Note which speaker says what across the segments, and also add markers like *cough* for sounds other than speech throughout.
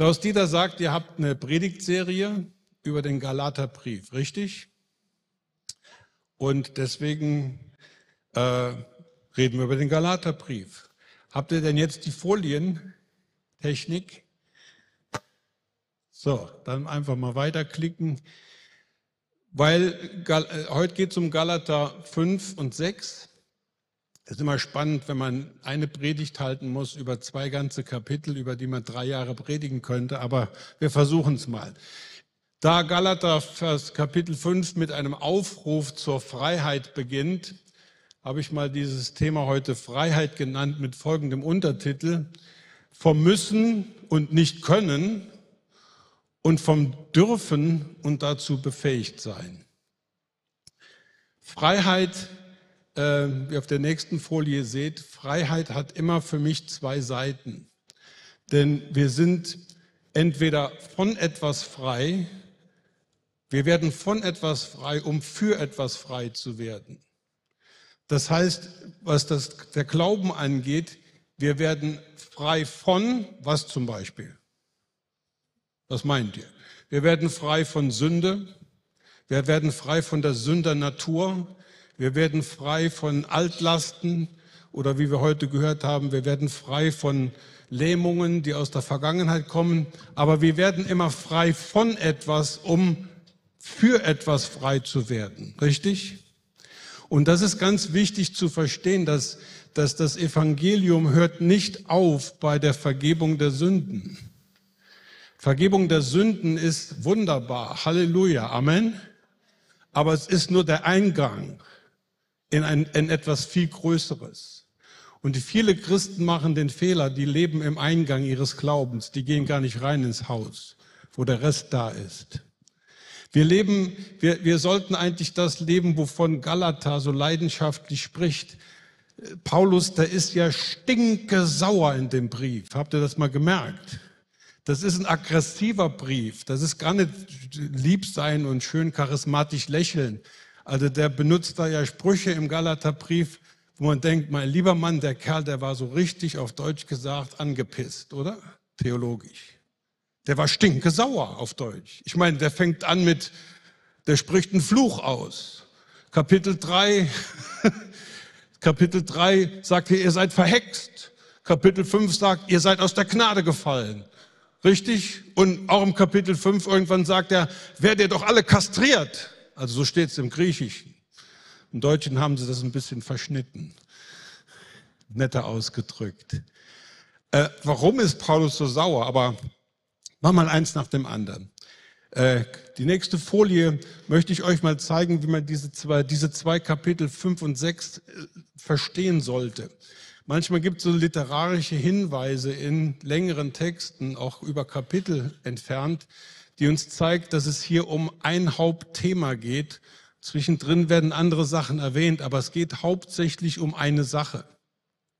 Speaker 1: Klaus Dieter sagt, ihr habt eine Predigtserie über den Galaterbrief, richtig? Und deswegen äh, reden wir über den Galaterbrief. Habt ihr denn jetzt die Folientechnik? So, dann einfach mal weiterklicken. Weil äh, heute geht es um Galater 5 und 6. Es ist immer spannend, wenn man eine Predigt halten muss über zwei ganze Kapitel, über die man drei Jahre predigen könnte, aber wir versuchen es mal. Da Galater Vers Kapitel 5 mit einem Aufruf zur Freiheit beginnt, habe ich mal dieses Thema heute Freiheit genannt mit folgendem Untertitel. Vom Müssen und nicht können und vom Dürfen und dazu befähigt sein. Freiheit, äh, wie auf der nächsten Folie seht, Freiheit hat immer für mich zwei Seiten. Denn wir sind entweder von etwas frei wir werden von etwas frei, um für etwas frei zu werden. Das heißt, was das, der Glauben angeht, wir werden frei von, was zum Beispiel? Was meint ihr? Wir werden frei von Sünde. Wir werden frei von der Sündernatur. Wir werden frei von Altlasten oder wie wir heute gehört haben, wir werden frei von Lähmungen, die aus der Vergangenheit kommen. Aber wir werden immer frei von etwas, um für etwas frei zu werden. Richtig? Und das ist ganz wichtig zu verstehen, dass, dass das Evangelium hört nicht auf bei der Vergebung der Sünden. Vergebung der Sünden ist wunderbar. Halleluja. Amen. Aber es ist nur der Eingang in, ein, in etwas viel Größeres. Und viele Christen machen den Fehler, die leben im Eingang ihres Glaubens. Die gehen gar nicht rein ins Haus, wo der Rest da ist. Wir leben, wir, wir sollten eigentlich das leben, wovon Galater so leidenschaftlich spricht. Paulus, der ist ja stinke sauer in dem Brief. Habt ihr das mal gemerkt? Das ist ein aggressiver Brief. Das ist gar nicht lieb sein und schön charismatisch lächeln. Also der benutzt da ja Sprüche im Galaterbrief, wo man denkt, mein lieber Mann, der Kerl, der war so richtig auf Deutsch gesagt angepisst, oder? Theologisch. Der war stinke sauer auf Deutsch. Ich meine, der fängt an mit, der spricht einen Fluch aus. Kapitel 3, *laughs* Kapitel 3 sagt er, ihr seid verhext. Kapitel 5 sagt, ihr seid aus der Gnade gefallen. Richtig? Und auch im Kapitel 5 irgendwann sagt er, werdet ihr doch alle kastriert. Also so steht es im Griechischen. Im Deutschen haben sie das ein bisschen verschnitten. Netter ausgedrückt. Äh, warum ist Paulus so sauer? Aber Mach mal eins nach dem anderen. Äh, die nächste Folie möchte ich euch mal zeigen, wie man diese zwei, diese zwei Kapitel 5 und 6 äh, verstehen sollte. Manchmal gibt es so literarische Hinweise in längeren Texten, auch über Kapitel entfernt, die uns zeigt, dass es hier um ein Hauptthema geht. Zwischendrin werden andere Sachen erwähnt, aber es geht hauptsächlich um eine Sache.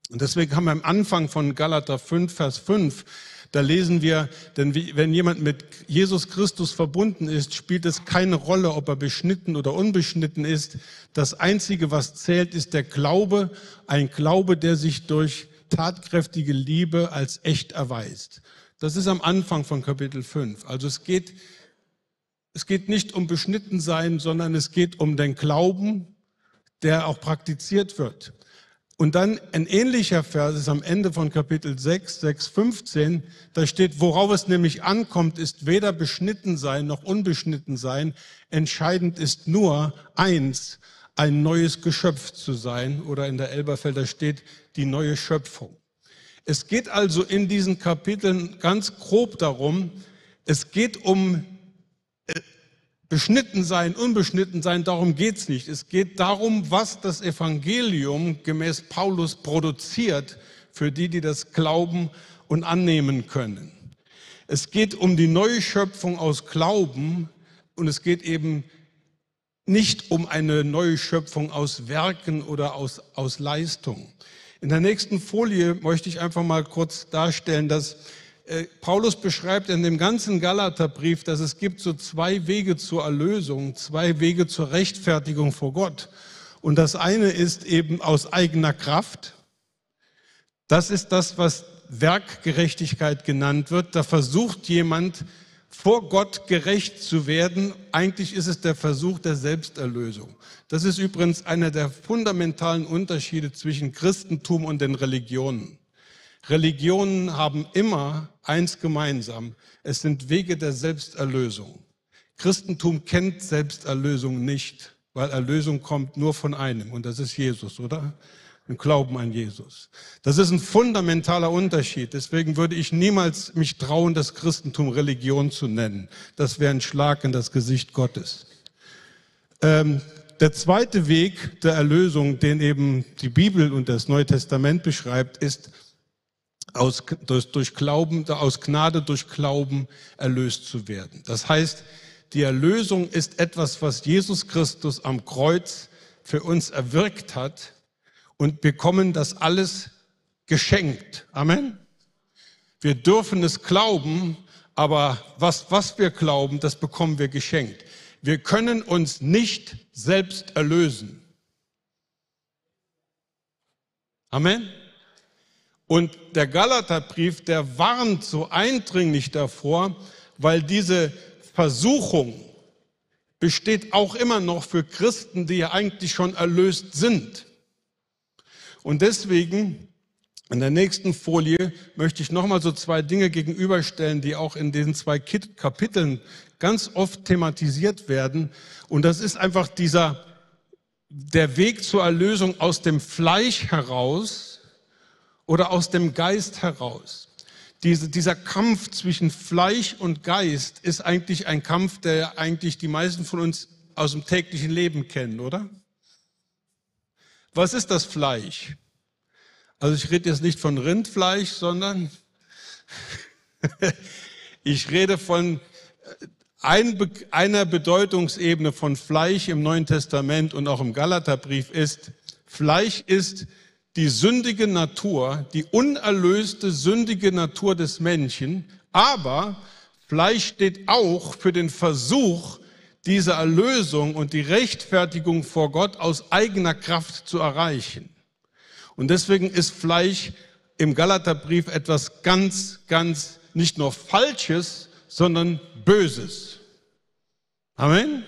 Speaker 1: Und deswegen haben wir am Anfang von Galater 5, Vers 5 da lesen wir, denn wenn jemand mit Jesus Christus verbunden ist, spielt es keine Rolle, ob er beschnitten oder unbeschnitten ist. Das Einzige, was zählt, ist der Glaube, ein Glaube, der sich durch tatkräftige Liebe als echt erweist. Das ist am Anfang von Kapitel 5. Also es geht, es geht nicht um beschnitten sein, sondern es geht um den Glauben, der auch praktiziert wird. Und dann ein ähnlicher Vers ist am Ende von Kapitel 6, 6, 15. Da steht, worauf es nämlich ankommt, ist weder beschnitten sein noch unbeschnitten sein. Entscheidend ist nur eins, ein neues Geschöpf zu sein. Oder in der Elberfelder steht, die neue Schöpfung. Es geht also in diesen Kapiteln ganz grob darum, es geht um beschnitten sein, unbeschnitten sein, darum geht's nicht. Es geht darum, was das Evangelium gemäß Paulus produziert für die, die das glauben und annehmen können. Es geht um die neue Schöpfung aus Glauben und es geht eben nicht um eine neue Schöpfung aus Werken oder aus, aus Leistung. In der nächsten Folie möchte ich einfach mal kurz darstellen, dass äh, Paulus beschreibt in dem ganzen Galaterbrief, dass es gibt so zwei Wege zur Erlösung, zwei Wege zur Rechtfertigung vor Gott. Und das eine ist eben aus eigener Kraft. Das ist das, was, Werkgerechtigkeit genannt wird. Da versucht jemand, vor Gott gerecht zu werden. Eigentlich ist es der Versuch der Selbsterlösung. Das ist übrigens einer der fundamentalen Unterschiede zwischen Christentum und den Religionen. Religionen haben immer eins gemeinsam. Es sind Wege der Selbsterlösung. Christentum kennt Selbsterlösung nicht, weil Erlösung kommt nur von einem und das ist Jesus, oder? Im Glauben an Jesus. Das ist ein fundamentaler Unterschied. Deswegen würde ich niemals mich trauen, das Christentum Religion zu nennen. Das wäre ein Schlag in das Gesicht Gottes. Ähm, der zweite Weg der Erlösung, den eben die Bibel und das Neue Testament beschreibt, ist aus, durch, durch Glauben, aus Gnade durch Glauben erlöst zu werden. Das heißt, die Erlösung ist etwas, was Jesus Christus am Kreuz für uns erwirkt hat und bekommen das alles geschenkt. Amen. Wir dürfen es glauben, aber was, was wir glauben, das bekommen wir geschenkt. Wir können uns nicht selbst erlösen. Amen. Und der Galaterbrief, der warnt so eindringlich davor, weil diese Versuchung besteht auch immer noch für Christen, die ja eigentlich schon erlöst sind. Und deswegen in der nächsten Folie möchte ich nochmal so zwei Dinge gegenüberstellen, die auch in diesen zwei Kapiteln ganz oft thematisiert werden. Und das ist einfach dieser, der Weg zur Erlösung aus dem Fleisch heraus, oder aus dem Geist heraus. Diese, dieser Kampf zwischen Fleisch und Geist ist eigentlich ein Kampf, der eigentlich die meisten von uns aus dem täglichen Leben kennen, oder? Was ist das Fleisch? Also ich rede jetzt nicht von Rindfleisch, sondern *laughs* ich rede von äh, ein, einer Bedeutungsebene von Fleisch im Neuen Testament und auch im Galaterbrief ist, Fleisch ist die sündige Natur, die unerlöste sündige Natur des Menschen, aber Fleisch steht auch für den Versuch, diese Erlösung und die Rechtfertigung vor Gott aus eigener Kraft zu erreichen. Und deswegen ist Fleisch im Galaterbrief etwas ganz, ganz nicht nur Falsches, sondern Böses. Amen.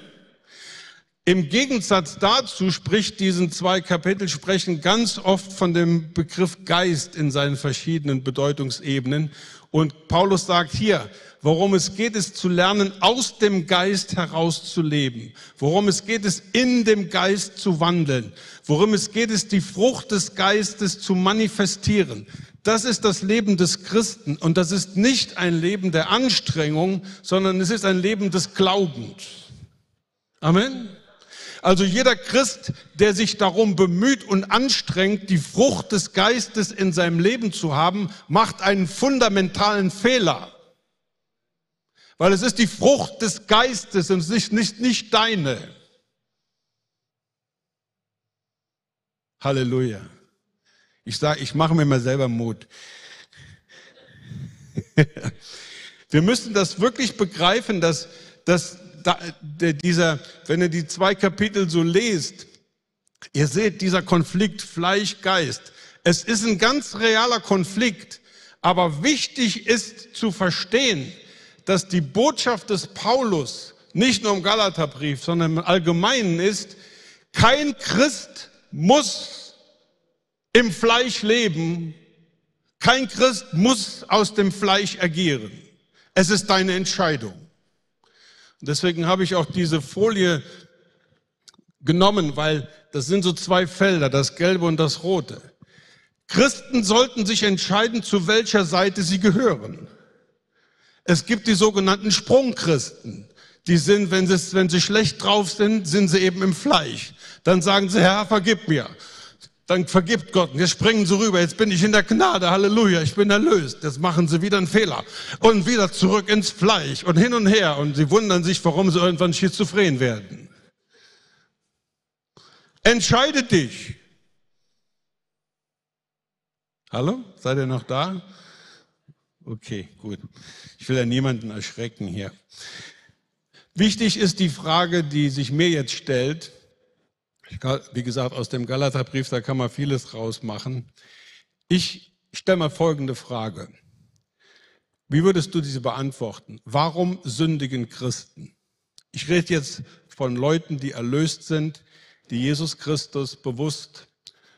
Speaker 1: Im Gegensatz dazu spricht diesen zwei Kapitel sprechen ganz oft von dem Begriff Geist in seinen verschiedenen Bedeutungsebenen. Und Paulus sagt hier, worum es geht, ist zu lernen, aus dem Geist heraus zu leben. Worum es geht, ist in dem Geist zu wandeln. Worum es geht, ist die Frucht des Geistes zu manifestieren. Das ist das Leben des Christen. Und das ist nicht ein Leben der Anstrengung, sondern es ist ein Leben des Glaubens. Amen. Also jeder Christ, der sich darum bemüht und anstrengt, die Frucht des Geistes in seinem Leben zu haben, macht einen fundamentalen Fehler. Weil es ist die Frucht des Geistes und nicht, nicht, nicht deine. Halleluja. Ich sage, ich mache mir mal selber Mut. *laughs* Wir müssen das wirklich begreifen, dass, dass da, dieser, wenn ihr die zwei Kapitel so lest, ihr seht dieser Konflikt Fleisch-Geist. Es ist ein ganz realer Konflikt, aber wichtig ist zu verstehen, dass die Botschaft des Paulus nicht nur im Galaterbrief, sondern im Allgemeinen ist, kein Christ muss im Fleisch leben, kein Christ muss aus dem Fleisch agieren. Es ist deine Entscheidung. Deswegen habe ich auch diese Folie genommen, weil das sind so zwei Felder, das Gelbe und das Rote. Christen sollten sich entscheiden, zu welcher Seite sie gehören. Es gibt die sogenannten Sprungchristen. Die sind, wenn sie, wenn sie schlecht drauf sind, sind sie eben im Fleisch. Dann sagen sie, Herr, vergib mir dann vergibt Gott. Und jetzt springen sie rüber. Jetzt bin ich in der Gnade. Halleluja. Ich bin erlöst. Jetzt machen sie wieder einen Fehler. Und wieder zurück ins Fleisch und hin und her. Und sie wundern sich, warum sie irgendwann schizophren werden. Entscheide dich. Hallo? Seid ihr noch da? Okay, gut. Ich will ja niemanden erschrecken hier. Wichtig ist die Frage, die sich mir jetzt stellt. Wie gesagt, aus dem Galaterbrief, da kann man vieles rausmachen. Ich Ich stelle mal folgende Frage. Wie würdest du diese beantworten? Warum sündigen Christen? Ich rede jetzt von Leuten, die erlöst sind, die Jesus Christus bewusst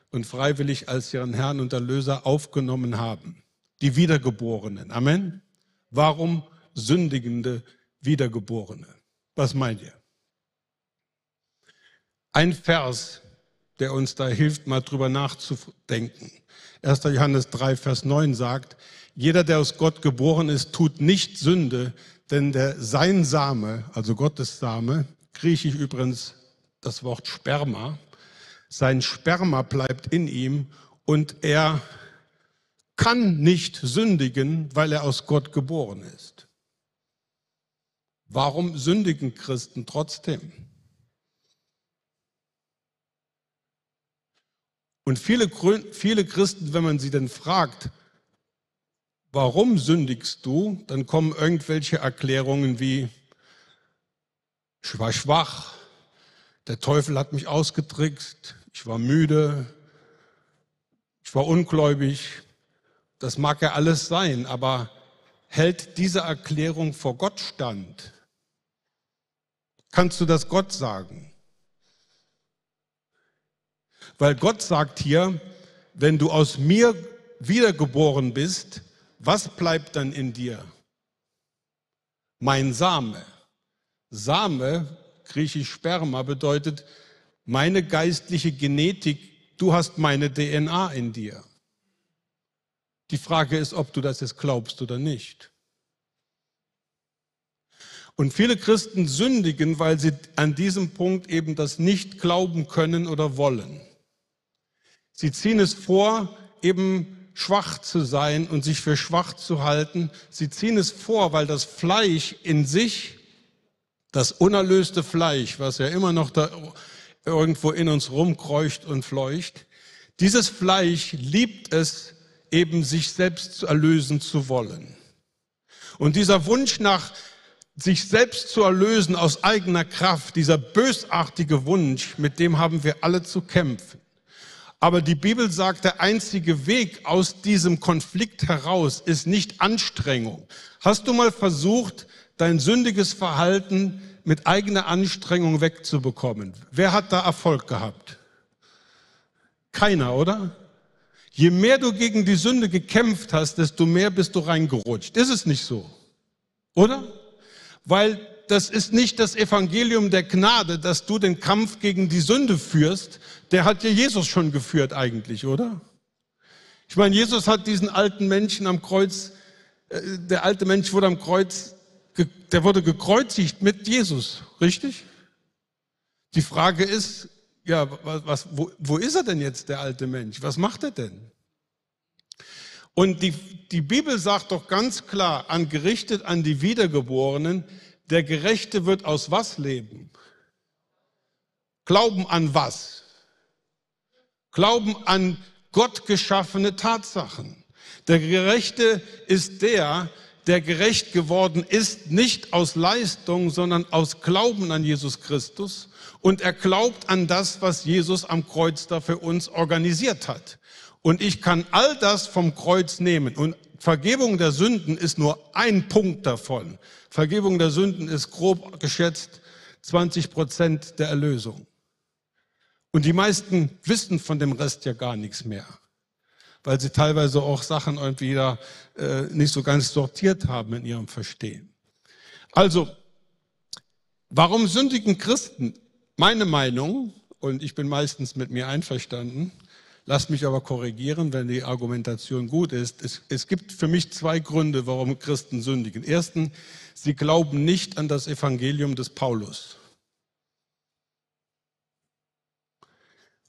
Speaker 1: und freiwillig als ihren Herrn und Erlöser aufgenommen haben. Die Wiedergeborenen. Amen. Warum sündigende Wiedergeborene? Was meint ihr? Ein Vers, der uns da hilft, mal drüber nachzudenken. 1. Johannes 3, Vers 9 sagt, jeder, der aus Gott geboren ist, tut nicht Sünde, denn der, sein Same, also Gottes Same, griechisch übrigens das Wort Sperma, sein Sperma bleibt in ihm und er kann nicht sündigen, weil er aus Gott geboren ist. Warum sündigen Christen trotzdem? Und viele, viele Christen, wenn man sie denn fragt, warum sündigst du, dann kommen irgendwelche Erklärungen wie, ich war schwach, der Teufel hat mich ausgetrickst, ich war müde, ich war ungläubig. Das mag ja alles sein, aber hält diese Erklärung vor Gott stand? Kannst du das Gott sagen? Weil Gott sagt hier, wenn du aus mir wiedergeboren bist, was bleibt dann in dir? Mein Same. Same, griechisch Sperma, bedeutet meine geistliche Genetik, du hast meine DNA in dir. Die Frage ist, ob du das jetzt glaubst oder nicht. Und viele Christen sündigen, weil sie an diesem Punkt eben das nicht glauben können oder wollen. Sie ziehen es vor, eben schwach zu sein und sich für schwach zu halten. Sie ziehen es vor, weil das Fleisch in sich, das unerlöste Fleisch, was ja immer noch da irgendwo in uns rumkreucht und fleucht, dieses Fleisch liebt es, eben sich selbst erlösen zu wollen. Und dieser Wunsch nach sich selbst zu erlösen aus eigener Kraft, dieser bösartige Wunsch, mit dem haben wir alle zu kämpfen. Aber die Bibel sagt, der einzige Weg aus diesem Konflikt heraus ist nicht Anstrengung. Hast du mal versucht, dein sündiges Verhalten mit eigener Anstrengung wegzubekommen? Wer hat da Erfolg gehabt? Keiner, oder? Je mehr du gegen die Sünde gekämpft hast, desto mehr bist du reingerutscht. Ist es nicht so? Oder? Weil das ist nicht das Evangelium der Gnade, dass du den Kampf gegen die Sünde führst. Der hat ja Jesus schon geführt eigentlich, oder? Ich meine, Jesus hat diesen alten Menschen am Kreuz, äh, der alte Mensch wurde am Kreuz, der wurde gekreuzigt mit Jesus, richtig? Die Frage ist, ja, was, wo, wo ist er denn jetzt, der alte Mensch? Was macht er denn? Und die, die Bibel sagt doch ganz klar, angerichtet an die Wiedergeborenen, der Gerechte wird aus was leben? Glauben an was? Glauben an Gott geschaffene Tatsachen. Der Gerechte ist der, der gerecht geworden ist, nicht aus Leistung, sondern aus Glauben an Jesus Christus. Und er glaubt an das, was Jesus am Kreuz da für uns organisiert hat. Und ich kann all das vom Kreuz nehmen. Und Vergebung der Sünden ist nur ein Punkt davon. Vergebung der Sünden ist grob geschätzt 20 Prozent der Erlösung. Und die meisten wissen von dem Rest ja gar nichts mehr, weil sie teilweise auch Sachen irgendwie da äh, nicht so ganz sortiert haben in ihrem Verstehen. Also, warum sündigen Christen? Meine Meinung, und ich bin meistens mit mir einverstanden, Lasst mich aber korrigieren, wenn die Argumentation gut ist. Es, es, gibt für mich zwei Gründe, warum Christen sündigen. Erstens, sie glauben nicht an das Evangelium des Paulus.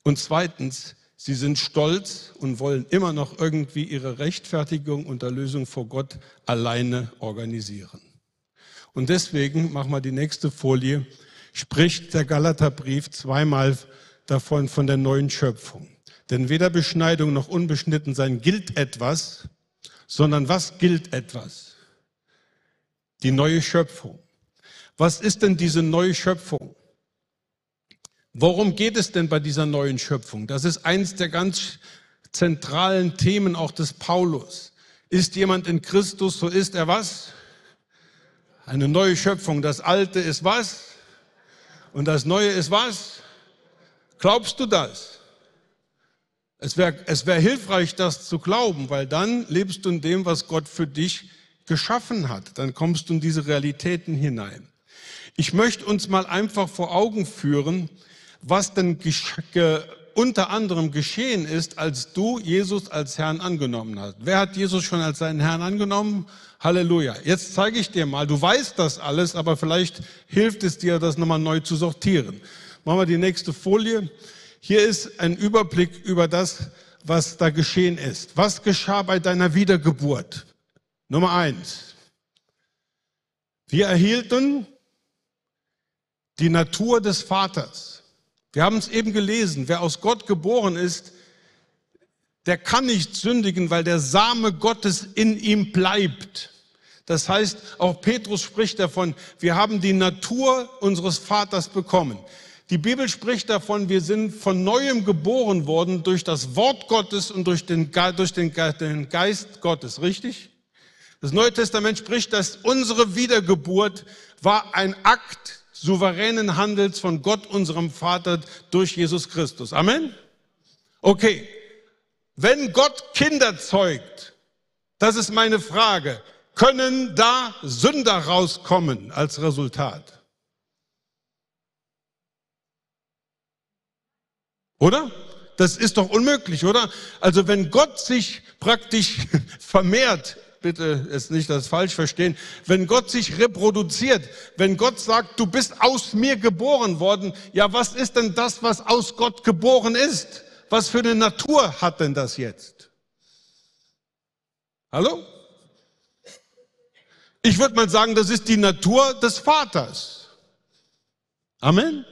Speaker 1: Und zweitens, sie sind stolz und wollen immer noch irgendwie ihre Rechtfertigung und Erlösung vor Gott alleine organisieren. Und deswegen, mach mal die nächste Folie, spricht der Galaterbrief zweimal davon von der neuen Schöpfung. Denn weder Beschneidung noch Unbeschnittensein gilt etwas, sondern was gilt etwas? Die neue Schöpfung. Was ist denn diese neue Schöpfung? Worum geht es denn bei dieser neuen Schöpfung? Das ist eins der ganz zentralen Themen auch des Paulus. Ist jemand in Christus, so ist er was? Eine neue Schöpfung. Das Alte ist was? Und das Neue ist was? Glaubst du das? Es wäre es wär hilfreich, das zu glauben, weil dann lebst du in dem, was Gott für dich geschaffen hat. Dann kommst du in diese Realitäten hinein. Ich möchte uns mal einfach vor Augen führen, was denn unter anderem geschehen ist, als du Jesus als Herrn angenommen hast. Wer hat Jesus schon als seinen Herrn angenommen? Halleluja. Jetzt zeige ich dir mal, du weißt das alles, aber vielleicht hilft es dir, das nochmal neu zu sortieren. Machen wir die nächste Folie. Hier ist ein Überblick über das, was da geschehen ist. Was geschah bei deiner Wiedergeburt? Nummer eins. Wir erhielten die Natur des Vaters. Wir haben es eben gelesen. Wer aus Gott geboren ist, der kann nicht sündigen, weil der Same Gottes in ihm bleibt. Das heißt, auch Petrus spricht davon, wir haben die Natur unseres Vaters bekommen. Die Bibel spricht davon, wir sind von neuem geboren worden durch das Wort Gottes und durch den, durch den, den Geist Gottes, richtig? Das Neue Testament spricht, dass unsere Wiedergeburt war ein Akt souveränen Handels von Gott, unserem Vater, durch Jesus Christus. Amen? Okay. Wenn Gott Kinder zeugt, das ist meine Frage, können da Sünder rauskommen als Resultat? Oder? Das ist doch unmöglich, oder? Also wenn Gott sich praktisch *laughs* vermehrt bitte es nicht das falsch verstehen, wenn Gott sich reproduziert, wenn Gott sagt, du bist aus mir geboren worden, ja, was ist denn das, was aus Gott geboren ist? Was für eine Natur hat denn das jetzt? Hallo? Ich würde mal sagen, das ist die Natur des Vaters. Amen.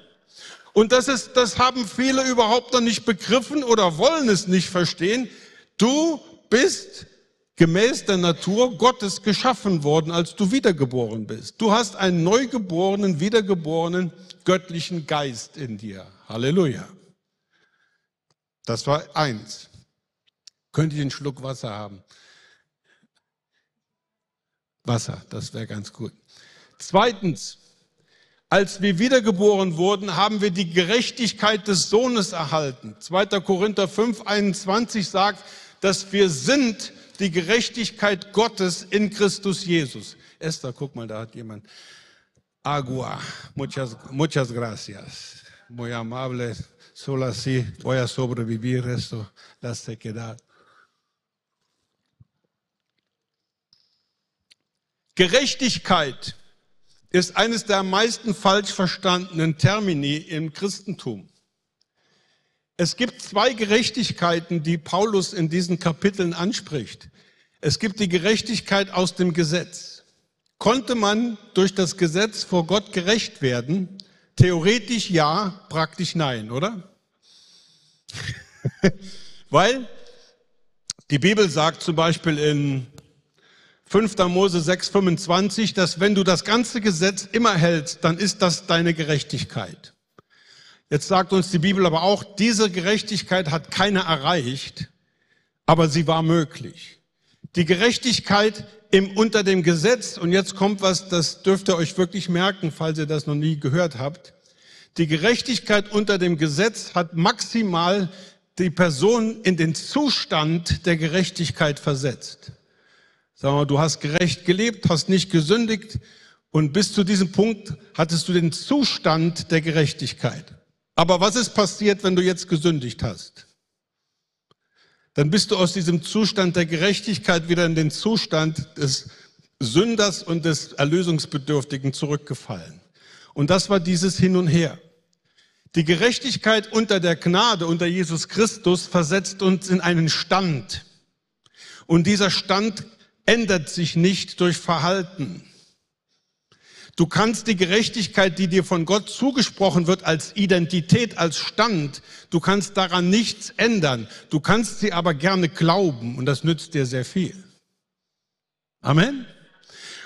Speaker 1: Und das ist, das haben viele überhaupt noch nicht begriffen oder wollen es nicht verstehen. Du bist gemäß der Natur Gottes geschaffen worden, als du wiedergeboren bist. Du hast einen neugeborenen, wiedergeborenen göttlichen Geist in dir. Halleluja. Das war eins. Könnte ich einen Schluck Wasser haben? Wasser, das wäre ganz gut. Zweitens, als wir wiedergeboren wurden, haben wir die Gerechtigkeit des Sohnes erhalten. 2. Korinther 5, 21 sagt, dass wir sind die Gerechtigkeit Gottes in Christus Jesus. Esther, guck mal, da hat jemand. Agua. Muchas, muchas gracias. Muy amable. Solo así voy a sobrevivir esto, la sequedad. Gerechtigkeit ist eines der am meisten falsch verstandenen Termini im Christentum. Es gibt zwei Gerechtigkeiten, die Paulus in diesen Kapiteln anspricht. Es gibt die Gerechtigkeit aus dem Gesetz. Konnte man durch das Gesetz vor Gott gerecht werden? Theoretisch ja, praktisch nein, oder? *laughs* Weil die Bibel sagt zum Beispiel in 5. Mose 6,25, dass wenn du das ganze Gesetz immer hältst, dann ist das deine Gerechtigkeit. Jetzt sagt uns die Bibel aber auch, diese Gerechtigkeit hat keiner erreicht, aber sie war möglich. Die Gerechtigkeit im, unter dem Gesetz, und jetzt kommt was, das dürft ihr euch wirklich merken, falls ihr das noch nie gehört habt. Die Gerechtigkeit unter dem Gesetz hat maximal die Person in den Zustand der Gerechtigkeit versetzt. Sagen wir, du hast gerecht gelebt, hast nicht gesündigt und bis zu diesem Punkt hattest du den Zustand der Gerechtigkeit. Aber was ist passiert, wenn du jetzt gesündigt hast? Dann bist du aus diesem Zustand der Gerechtigkeit wieder in den Zustand des Sünders und des Erlösungsbedürftigen zurückgefallen. Und das war dieses Hin und Her. Die Gerechtigkeit unter der Gnade, unter Jesus Christus, versetzt uns in einen Stand. Und dieser Stand ändert sich nicht durch Verhalten. Du kannst die Gerechtigkeit, die dir von Gott zugesprochen wird, als Identität, als Stand, du kannst daran nichts ändern. Du kannst sie aber gerne glauben und das nützt dir sehr viel. Amen.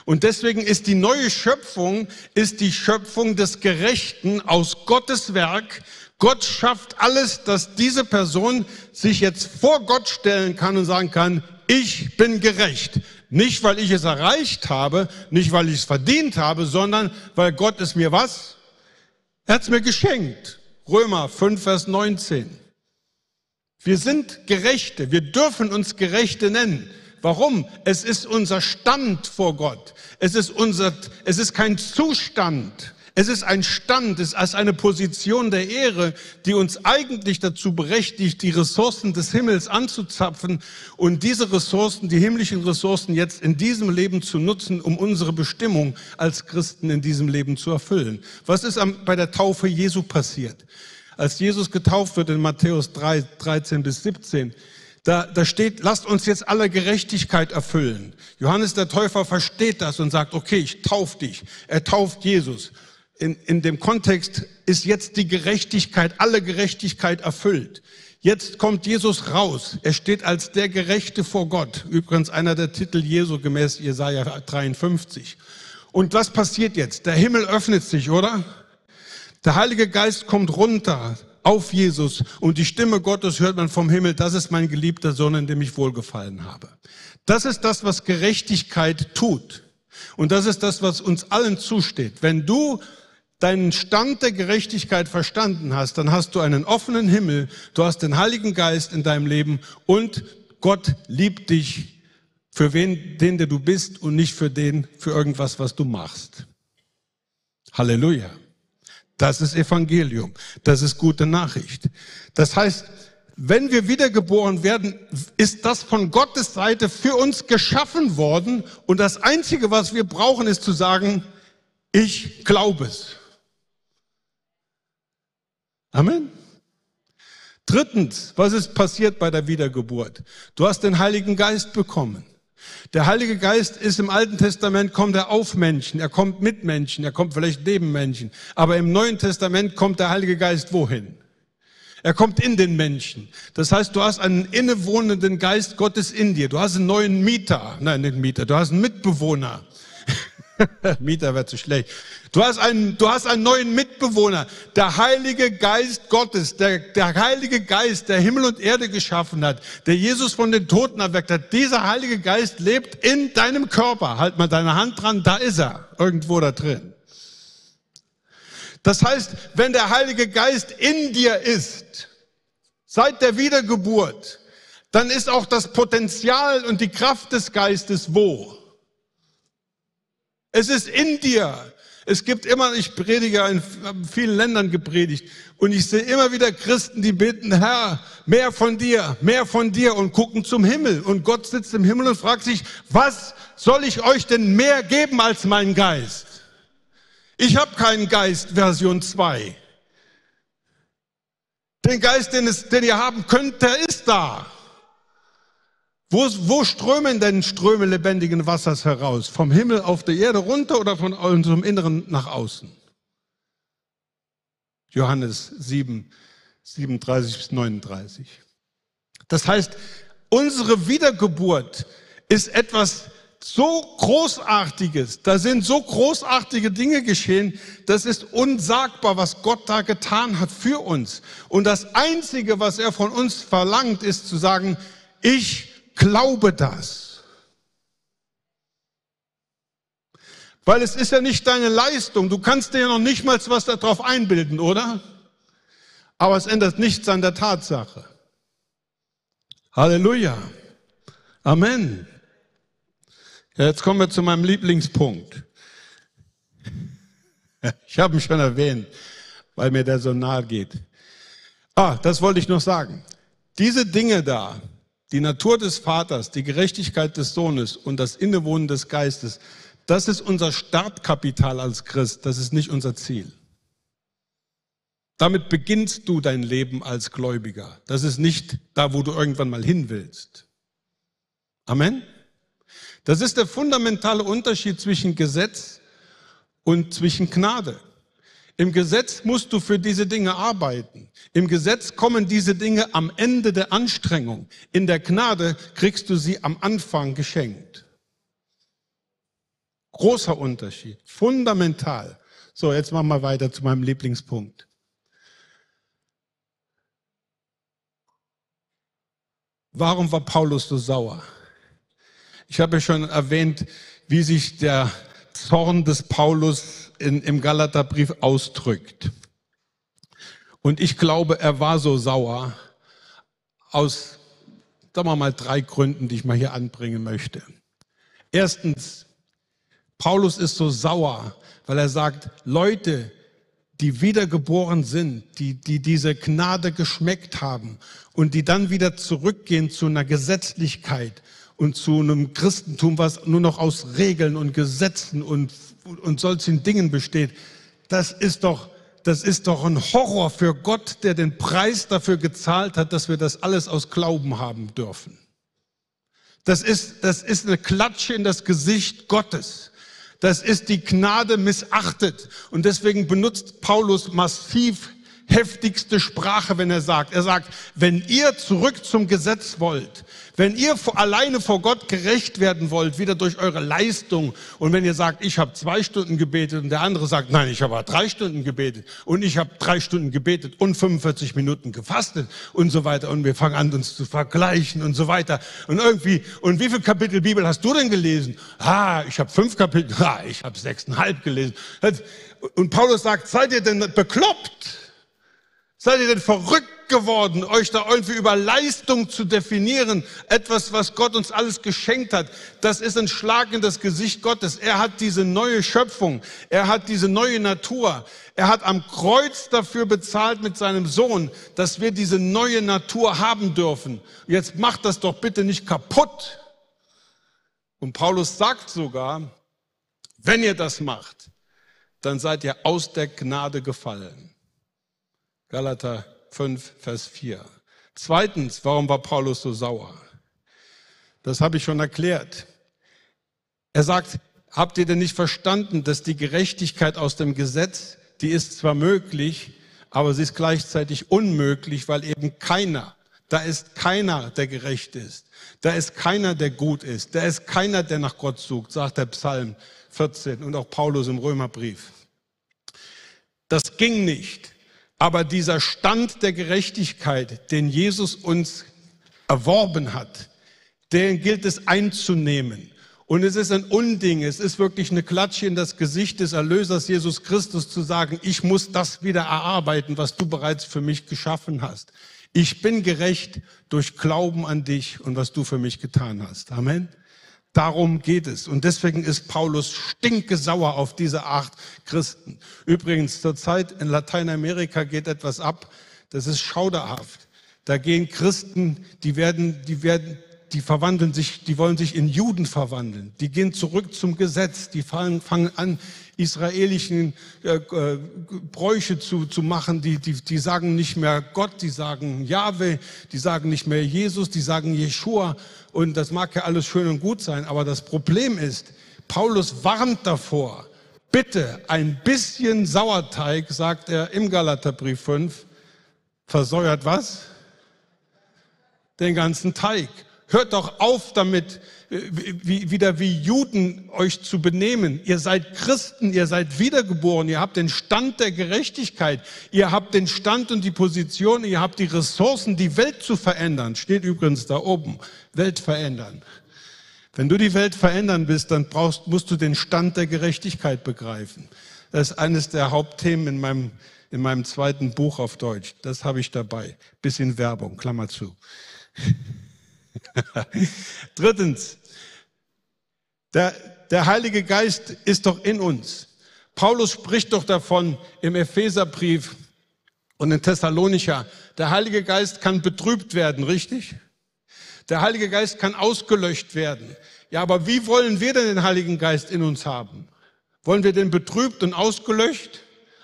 Speaker 1: Und deswegen ist die neue Schöpfung, ist die Schöpfung des Gerechten aus Gottes Werk. Gott schafft alles, dass diese Person sich jetzt vor Gott stellen kann und sagen kann, ich bin gerecht. Nicht, weil ich es erreicht habe, nicht, weil ich es verdient habe, sondern weil Gott es mir was? Er hat es mir geschenkt. Römer 5, Vers 19. Wir sind Gerechte. Wir dürfen uns Gerechte nennen. Warum? Es ist unser Stand vor Gott. Es ist unser, es ist kein Zustand. Es ist ein Stand, es ist eine Position der Ehre, die uns eigentlich dazu berechtigt, die Ressourcen des Himmels anzuzapfen und diese Ressourcen, die himmlischen Ressourcen jetzt in diesem Leben zu nutzen, um unsere Bestimmung als Christen in diesem Leben zu erfüllen. Was ist bei der Taufe Jesu passiert? Als Jesus getauft wird in Matthäus 3, 13 bis 17, da, da steht, lasst uns jetzt alle Gerechtigkeit erfüllen. Johannes der Täufer versteht das und sagt, okay, ich tauf dich. Er tauft Jesus in, in dem Kontext ist jetzt die Gerechtigkeit, alle Gerechtigkeit erfüllt. Jetzt kommt Jesus raus. Er steht als der Gerechte vor Gott. Übrigens einer der Titel Jesu gemäß Jesaja 53. Und was passiert jetzt? Der Himmel öffnet sich, oder? Der Heilige Geist kommt runter auf Jesus und die Stimme Gottes hört man vom Himmel. Das ist mein geliebter Sohn, in dem ich wohlgefallen habe. Das ist das, was Gerechtigkeit tut. Und das ist das, was uns allen zusteht. Wenn du deinen Stand der Gerechtigkeit verstanden hast, dann hast du einen offenen Himmel, du hast den Heiligen Geist in deinem Leben und Gott liebt dich für wen, den, der du bist und nicht für den, für irgendwas, was du machst. Halleluja. Das ist Evangelium. Das ist gute Nachricht. Das heißt, wenn wir wiedergeboren werden, ist das von Gottes Seite für uns geschaffen worden und das Einzige, was wir brauchen, ist zu sagen, ich glaube es. Amen. Drittens, was ist passiert bei der Wiedergeburt? Du hast den Heiligen Geist bekommen. Der Heilige Geist ist im Alten Testament, kommt er auf Menschen, er kommt mit Menschen, er kommt vielleicht neben Menschen. Aber im Neuen Testament kommt der Heilige Geist wohin? Er kommt in den Menschen. Das heißt, du hast einen innewohnenden Geist Gottes in dir. Du hast einen neuen Mieter, nein, nicht Mieter, du hast einen Mitbewohner. *laughs* Mieter wäre zu schlecht. Du hast einen, du hast einen neuen Mitbewohner. Der Heilige Geist Gottes, der, der Heilige Geist, der Himmel und Erde geschaffen hat, der Jesus von den Toten erweckt hat. Dieser Heilige Geist lebt in deinem Körper. Halt mal deine Hand dran, da ist er. Irgendwo da drin. Das heißt, wenn der Heilige Geist in dir ist, seit der Wiedergeburt, dann ist auch das Potenzial und die Kraft des Geistes wo? Es ist in dir. Es gibt immer, ich predige in vielen Ländern gepredigt und ich sehe immer wieder Christen, die beten, Herr, mehr von dir, mehr von dir und gucken zum Himmel. Und Gott sitzt im Himmel und fragt sich, was soll ich euch denn mehr geben als mein Geist? Ich habe keinen Geist Version 2. Den Geist, den, es, den ihr haben könnt, der ist da. Wo, wo strömen denn Ströme lebendigen Wassers heraus? Vom Himmel auf die Erde runter oder von unserem Inneren nach außen? Johannes 7, 37 bis 39. Das heißt, unsere Wiedergeburt ist etwas so Großartiges, da sind so großartige Dinge geschehen, das ist unsagbar, was Gott da getan hat für uns. Und das Einzige, was er von uns verlangt, ist zu sagen, ich Glaube das. Weil es ist ja nicht deine Leistung. Du kannst dir ja noch nicht mal was darauf einbilden, oder? Aber es ändert nichts an der Tatsache. Halleluja. Amen. Jetzt kommen wir zu meinem Lieblingspunkt. *laughs* Ich habe ihn schon erwähnt, weil mir der so nahe geht. Ah, das wollte ich noch sagen. Diese Dinge da, die Natur des Vaters, die Gerechtigkeit des Sohnes und das Innewohnen des Geistes, das ist unser Startkapital als Christ, das ist nicht unser Ziel. Damit beginnst du dein Leben als Gläubiger. Das ist nicht da, wo du irgendwann mal hin willst. Amen. Das ist der fundamentale Unterschied zwischen Gesetz und zwischen Gnade. Im Gesetz musst du für diese Dinge arbeiten. Im Gesetz kommen diese Dinge am Ende der Anstrengung. In der Gnade kriegst du sie am Anfang geschenkt. Großer Unterschied. Fundamental. So, jetzt machen wir weiter zu meinem Lieblingspunkt. Warum war Paulus so sauer? Ich habe ja schon erwähnt, wie sich der Zorn des Paulus in, im Galaterbrief ausdrückt. Und ich glaube, er war so sauer aus, sagen wir mal, drei Gründen, die ich mal hier anbringen möchte. Erstens, Paulus ist so sauer, weil er sagt, Leute, die wiedergeboren sind, die, die diese Gnade geschmeckt haben und die dann wieder zurückgehen zu einer Gesetzlichkeit und zu einem Christentum, was nur noch aus Regeln und Gesetzen und, und solchen Dingen besteht, das ist doch, das ist doch ein Horror für Gott, der den Preis dafür gezahlt hat, dass wir das alles aus Glauben haben dürfen. Das ist, das ist eine Klatsche in das Gesicht Gottes. Das ist die Gnade missachtet. Und deswegen benutzt Paulus massiv heftigste Sprache, wenn er sagt. Er sagt, wenn ihr zurück zum Gesetz wollt, wenn ihr alleine vor Gott gerecht werden wollt, wieder durch eure Leistung, und wenn ihr sagt, ich habe zwei Stunden gebetet und der andere sagt, nein, ich habe drei Stunden gebetet und ich habe drei Stunden gebetet und 45 Minuten gefastet und so weiter und wir fangen an, uns zu vergleichen und so weiter und irgendwie, und wie viel Kapitel Bibel hast du denn gelesen? Ah, ich habe fünf Kapitel, *laughs* ah, ich habe sechseinhalb gelesen. Und Paulus sagt, seid ihr denn bekloppt? Seid ihr denn verrückt geworden, euch da irgendwie über Leistung zu definieren? Etwas, was Gott uns alles geschenkt hat. Das ist ein Schlag in das Gesicht Gottes. Er hat diese neue Schöpfung. Er hat diese neue Natur. Er hat am Kreuz dafür bezahlt mit seinem Sohn, dass wir diese neue Natur haben dürfen. Jetzt macht das doch bitte nicht kaputt. Und Paulus sagt sogar, wenn ihr das macht, dann seid ihr aus der Gnade gefallen. Galater 5, Vers 4. Zweitens, warum war Paulus so sauer? Das habe ich schon erklärt. Er sagt, habt ihr denn nicht verstanden, dass die Gerechtigkeit aus dem Gesetz, die ist zwar möglich, aber sie ist gleichzeitig unmöglich, weil eben keiner, da ist keiner, der gerecht ist. Da ist keiner, der gut ist. Da ist keiner, der nach Gott sucht, sagt der Psalm 14 und auch Paulus im Römerbrief. Das ging nicht. Aber dieser Stand der Gerechtigkeit, den Jesus uns erworben hat, den gilt es einzunehmen. Und es ist ein Unding, es ist wirklich eine Klatsche in das Gesicht des Erlösers Jesus Christus zu sagen, ich muss das wieder erarbeiten, was du bereits für mich geschaffen hast. Ich bin gerecht durch Glauben an dich und was du für mich getan hast. Amen. Darum geht es. Und deswegen ist Paulus stinkesauer auf diese Art Christen. Übrigens, zurzeit in Lateinamerika geht etwas ab, das ist schauderhaft. Da gehen Christen, die werden, die werden, die verwandeln sich, die wollen sich in Juden verwandeln. Die gehen zurück zum Gesetz. Die fangen, fangen an, israelischen äh, äh, Bräuche zu, zu machen. Die, die, die sagen nicht mehr Gott, die sagen Jahwe, die sagen nicht mehr Jesus, die sagen Jeshua. Und das mag ja alles schön und gut sein, aber das Problem ist, Paulus warnt davor, bitte ein bisschen Sauerteig, sagt er im Galaterbrief 5, versäuert was? Den ganzen Teig. Hört doch auf damit, wie, wieder wie Juden euch zu benehmen. Ihr seid Christen, ihr seid wiedergeboren, ihr habt den Stand der Gerechtigkeit, ihr habt den Stand und die Position, ihr habt die Ressourcen, die Welt zu verändern. Steht übrigens da oben, Welt verändern. Wenn du die Welt verändern bist, dann brauchst, musst du den Stand der Gerechtigkeit begreifen. Das ist eines der Hauptthemen in meinem, in meinem zweiten Buch auf Deutsch. Das habe ich dabei. Bisschen Werbung, Klammer zu. *laughs* *laughs* Drittens, der, der Heilige Geist ist doch in uns. Paulus spricht doch davon im Epheserbrief und in Thessalonicher. Der Heilige Geist kann betrübt werden, richtig? Der Heilige Geist kann ausgelöscht werden. Ja, aber wie wollen wir denn den Heiligen Geist in uns haben? Wollen wir den betrübt und ausgelöscht?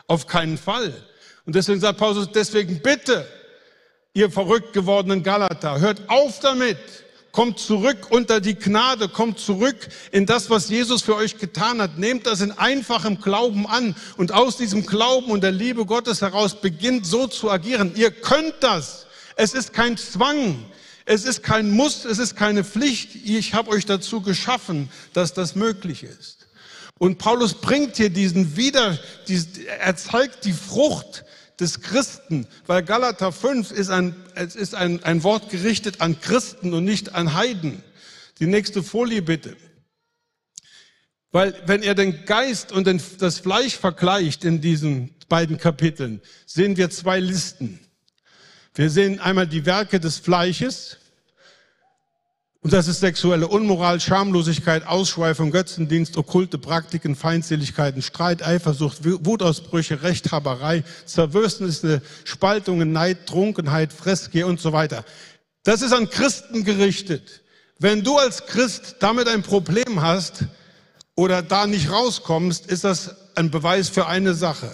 Speaker 1: Auf keinen Fall. Und deswegen sagt Paulus, deswegen bitte, ihr verrückt gewordenen Galater, hört auf damit. Kommt zurück unter die Gnade, kommt zurück in das, was Jesus für euch getan hat. Nehmt das in einfachem Glauben an und aus diesem Glauben und der Liebe Gottes heraus beginnt so zu agieren. Ihr könnt das. Es ist kein Zwang. Es ist kein Muss, es ist keine Pflicht. Ich habe euch dazu geschaffen, dass das möglich ist. Und Paulus bringt hier diesen wieder, er zeigt die Frucht des Christen, weil Galater 5 ist ein, es ist ein, ein Wort gerichtet an Christen und nicht an Heiden. Die nächste Folie bitte. Weil wenn er den Geist und den, das Fleisch vergleicht in diesen beiden Kapiteln, sehen wir zwei Listen. Wir sehen einmal die Werke des Fleisches, und das ist sexuelle Unmoral, Schamlosigkeit, Ausschweifung, Götzendienst, okkulte Praktiken, Feindseligkeiten, Streit, Eifersucht, Wutausbrüche, Rechthaberei, Zerwürstnisse, Spaltungen, Neid, Trunkenheit, Fressgier und so weiter. Das ist an Christen gerichtet. Wenn du als Christ damit ein Problem hast oder da nicht rauskommst, ist das ein Beweis für eine Sache.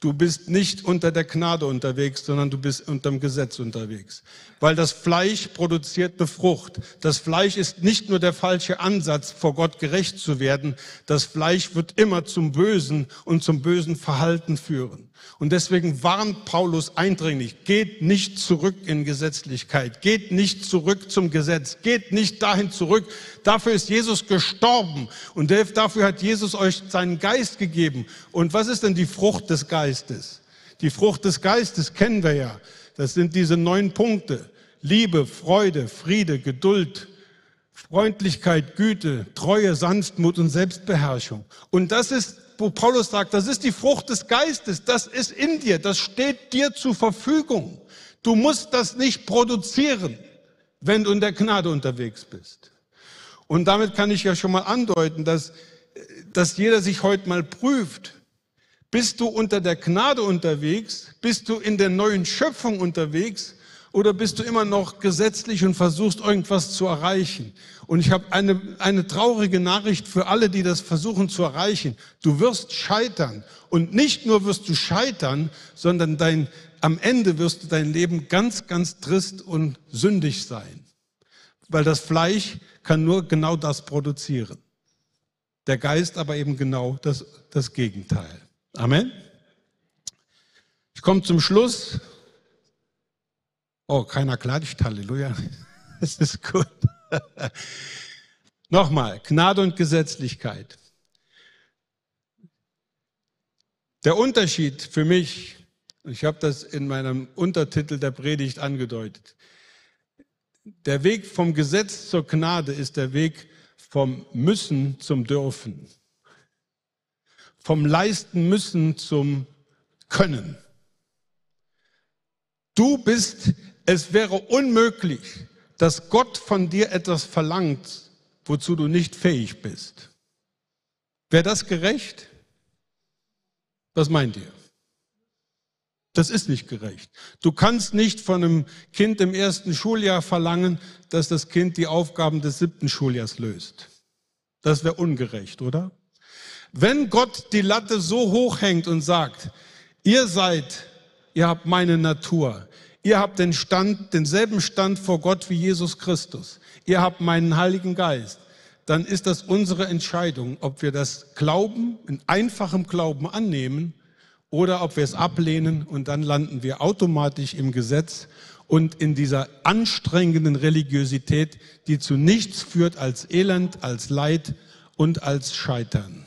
Speaker 1: Du bist nicht unter der Gnade unterwegs, sondern du bist unter dem Gesetz unterwegs. Weil das Fleisch produziert eine Frucht. Das Fleisch ist nicht nur der falsche Ansatz, vor Gott gerecht zu werden. Das Fleisch wird immer zum Bösen und zum bösen Verhalten führen. Und deswegen warnt Paulus eindringlich, geht nicht zurück in Gesetzlichkeit, geht nicht zurück zum Gesetz, geht nicht dahin zurück. Dafür ist Jesus gestorben und dafür hat Jesus euch seinen Geist gegeben. Und was ist denn die Frucht des Geistes? Die Frucht des Geistes kennen wir ja. Das sind diese neun Punkte. Liebe, Freude, Friede, Geduld, Freundlichkeit, Güte, Treue, Sanftmut und Selbstbeherrschung. Und das ist wo Paulus sagt, das ist die Frucht des Geistes, das ist in dir, das steht dir zur Verfügung. Du musst das nicht produzieren, wenn du in der Gnade unterwegs bist. Und damit kann ich ja schon mal andeuten, dass, dass jeder sich heute mal prüft. Bist du unter der Gnade unterwegs? Bist du in der neuen Schöpfung unterwegs? Oder bist du immer noch gesetzlich und versuchst irgendwas zu erreichen? Und ich habe eine, eine traurige Nachricht für alle, die das versuchen zu erreichen. Du wirst scheitern. Und nicht nur wirst du scheitern, sondern dein, am Ende wirst du dein Leben ganz, ganz trist und sündig sein. Weil das Fleisch kann nur genau das produzieren. Der Geist aber eben genau das, das Gegenteil. Amen. Ich komme zum Schluss. Oh, keiner klatscht, Halleluja. *laughs* Es ist gut. Nochmal, Gnade und Gesetzlichkeit. Der Unterschied für mich, ich habe das in meinem Untertitel der Predigt angedeutet, der Weg vom Gesetz zur Gnade ist der Weg vom Müssen zum Dürfen, vom Leisten müssen zum Können. Du bist, es wäre unmöglich, dass Gott von dir etwas verlangt, wozu du nicht fähig bist. Wäre das gerecht? Was meint ihr? Das ist nicht gerecht. Du kannst nicht von einem Kind im ersten Schuljahr verlangen, dass das Kind die Aufgaben des siebten Schuljahrs löst. Das wäre ungerecht, oder? Wenn Gott die Latte so hoch hängt und sagt, ihr seid, ihr habt meine Natur, Ihr habt den Stand, denselben Stand vor Gott wie Jesus Christus. Ihr habt meinen Heiligen Geist. Dann ist das unsere Entscheidung, ob wir das Glauben, in einfachem Glauben annehmen oder ob wir es ablehnen und dann landen wir automatisch im Gesetz und in dieser anstrengenden Religiosität, die zu nichts führt als Elend, als Leid und als Scheitern.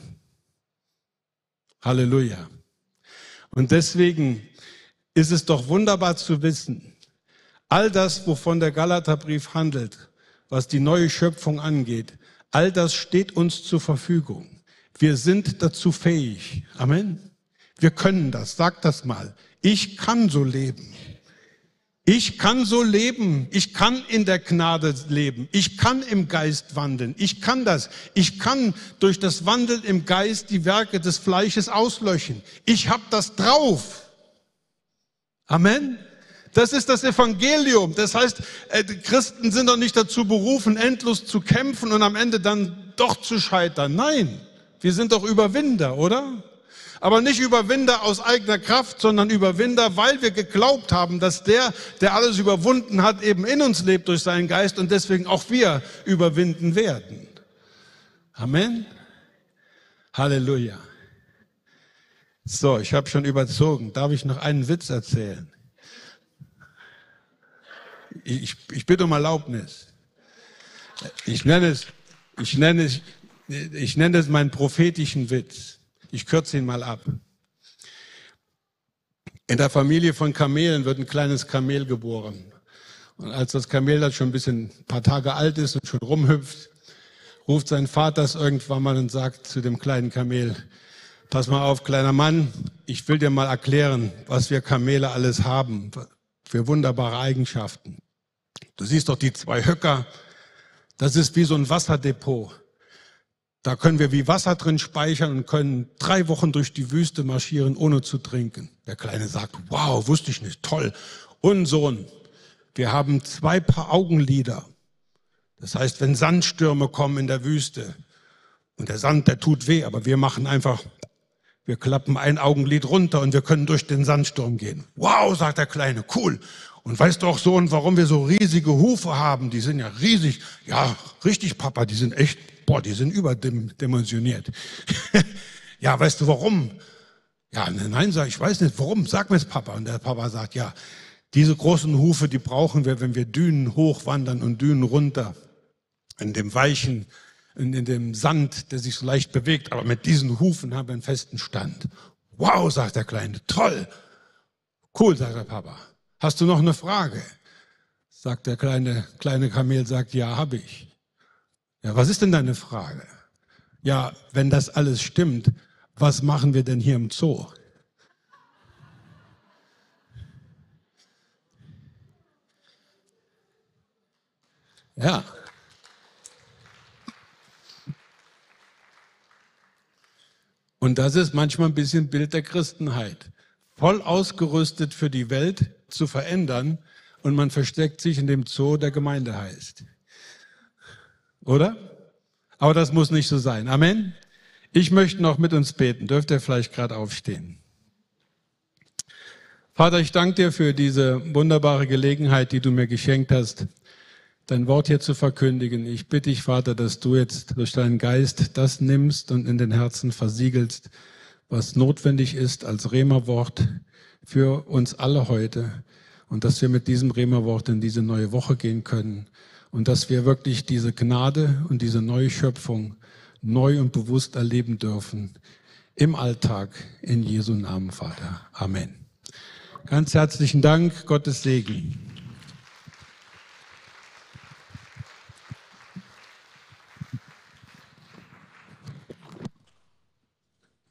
Speaker 1: Halleluja. Und deswegen ist es doch wunderbar zu wissen, all das, wovon der Galaterbrief handelt, was die neue Schöpfung angeht, all das steht uns zur Verfügung. Wir sind dazu fähig. Amen. Wir können das. Sag das mal. Ich kann so leben. Ich kann so leben. Ich kann in der Gnade leben. Ich kann im Geist wandeln. Ich kann das. Ich kann durch das Wandeln im Geist die Werke des Fleisches auslöschen. Ich habe das drauf. Amen. Das ist das Evangelium. Das heißt, äh, Christen sind doch nicht dazu berufen, endlos zu kämpfen und am Ende dann doch zu scheitern. Nein, wir sind doch Überwinder, oder? Aber nicht Überwinder aus eigener Kraft, sondern Überwinder, weil wir geglaubt haben, dass der, der alles überwunden hat, eben in uns lebt durch seinen Geist und deswegen auch wir überwinden werden. Amen. Halleluja. So, ich habe schon überzogen. Darf ich noch einen Witz erzählen? Ich, ich bitte um Erlaubnis. Ich nenne es, ich nenne es, ich nenne das meinen prophetischen Witz. Ich kürze ihn mal ab. In der Familie von Kamelen wird ein kleines Kamel geboren. Und als das Kamel dann schon ein bisschen ein paar Tage alt ist und schon rumhüpft, ruft sein Vater es irgendwann mal und sagt zu dem kleinen Kamel, pass mal auf, kleiner Mann, ich will dir mal erklären, was wir Kamele alles haben, für wunderbare Eigenschaften. Du siehst doch die zwei Höcker, das ist wie so ein Wasserdepot. Da können wir wie Wasser drin speichern und können drei Wochen durch die Wüste marschieren, ohne zu trinken. Der Kleine sagt, wow, wusste ich nicht, toll. Und Sohn, wir haben zwei Paar Augenlider. Das heißt, wenn Sandstürme kommen in der Wüste und der Sand, der tut weh, aber wir machen einfach, wir klappen ein Augenlid runter und wir können durch den Sandsturm gehen. Wow, sagt der Kleine, cool. Und weißt du auch, Sohn, warum wir so riesige Hufe haben? Die sind ja riesig. Ja, richtig, Papa, die sind echt boah, die sind überdimensioniert. *laughs* ja, weißt du warum? Ja, nein, sag ich, weiß nicht, warum? Sag mir es, Papa. Und der Papa sagt, ja, diese großen Hufe, die brauchen wir, wenn wir Dünen hochwandern und Dünen runter. In dem weichen, in, in dem Sand, der sich so leicht bewegt. Aber mit diesen Hufen haben wir einen festen Stand. Wow, sagt der Kleine, toll. Cool, sagt der Papa. Hast du noch eine Frage? Sagt der kleine, kleine Kamel, sagt, ja, habe ich. Ja, was ist denn deine Frage? Ja, wenn das alles stimmt, was machen wir denn hier im Zoo? Ja. Und das ist manchmal ein bisschen Bild der Christenheit. Voll ausgerüstet für die Welt zu verändern und man versteckt sich in dem Zoo, der Gemeinde heißt. Oder? Aber das muss nicht so sein. Amen. Ich möchte noch mit uns beten. Dürft ihr vielleicht gerade aufstehen? Vater, ich danke dir für diese wunderbare Gelegenheit, die du mir geschenkt hast, dein Wort hier zu verkündigen. Ich bitte dich, Vater, dass du jetzt durch deinen Geist das nimmst und in den Herzen versiegelst, was notwendig ist als Rema-Wort für uns alle heute und dass wir mit diesem Rema-Wort in diese neue Woche gehen können und dass wir wirklich diese Gnade und diese neue Schöpfung neu und bewusst erleben dürfen im Alltag in Jesu Namen, Vater. Amen. Ganz herzlichen Dank, Gottes Segen.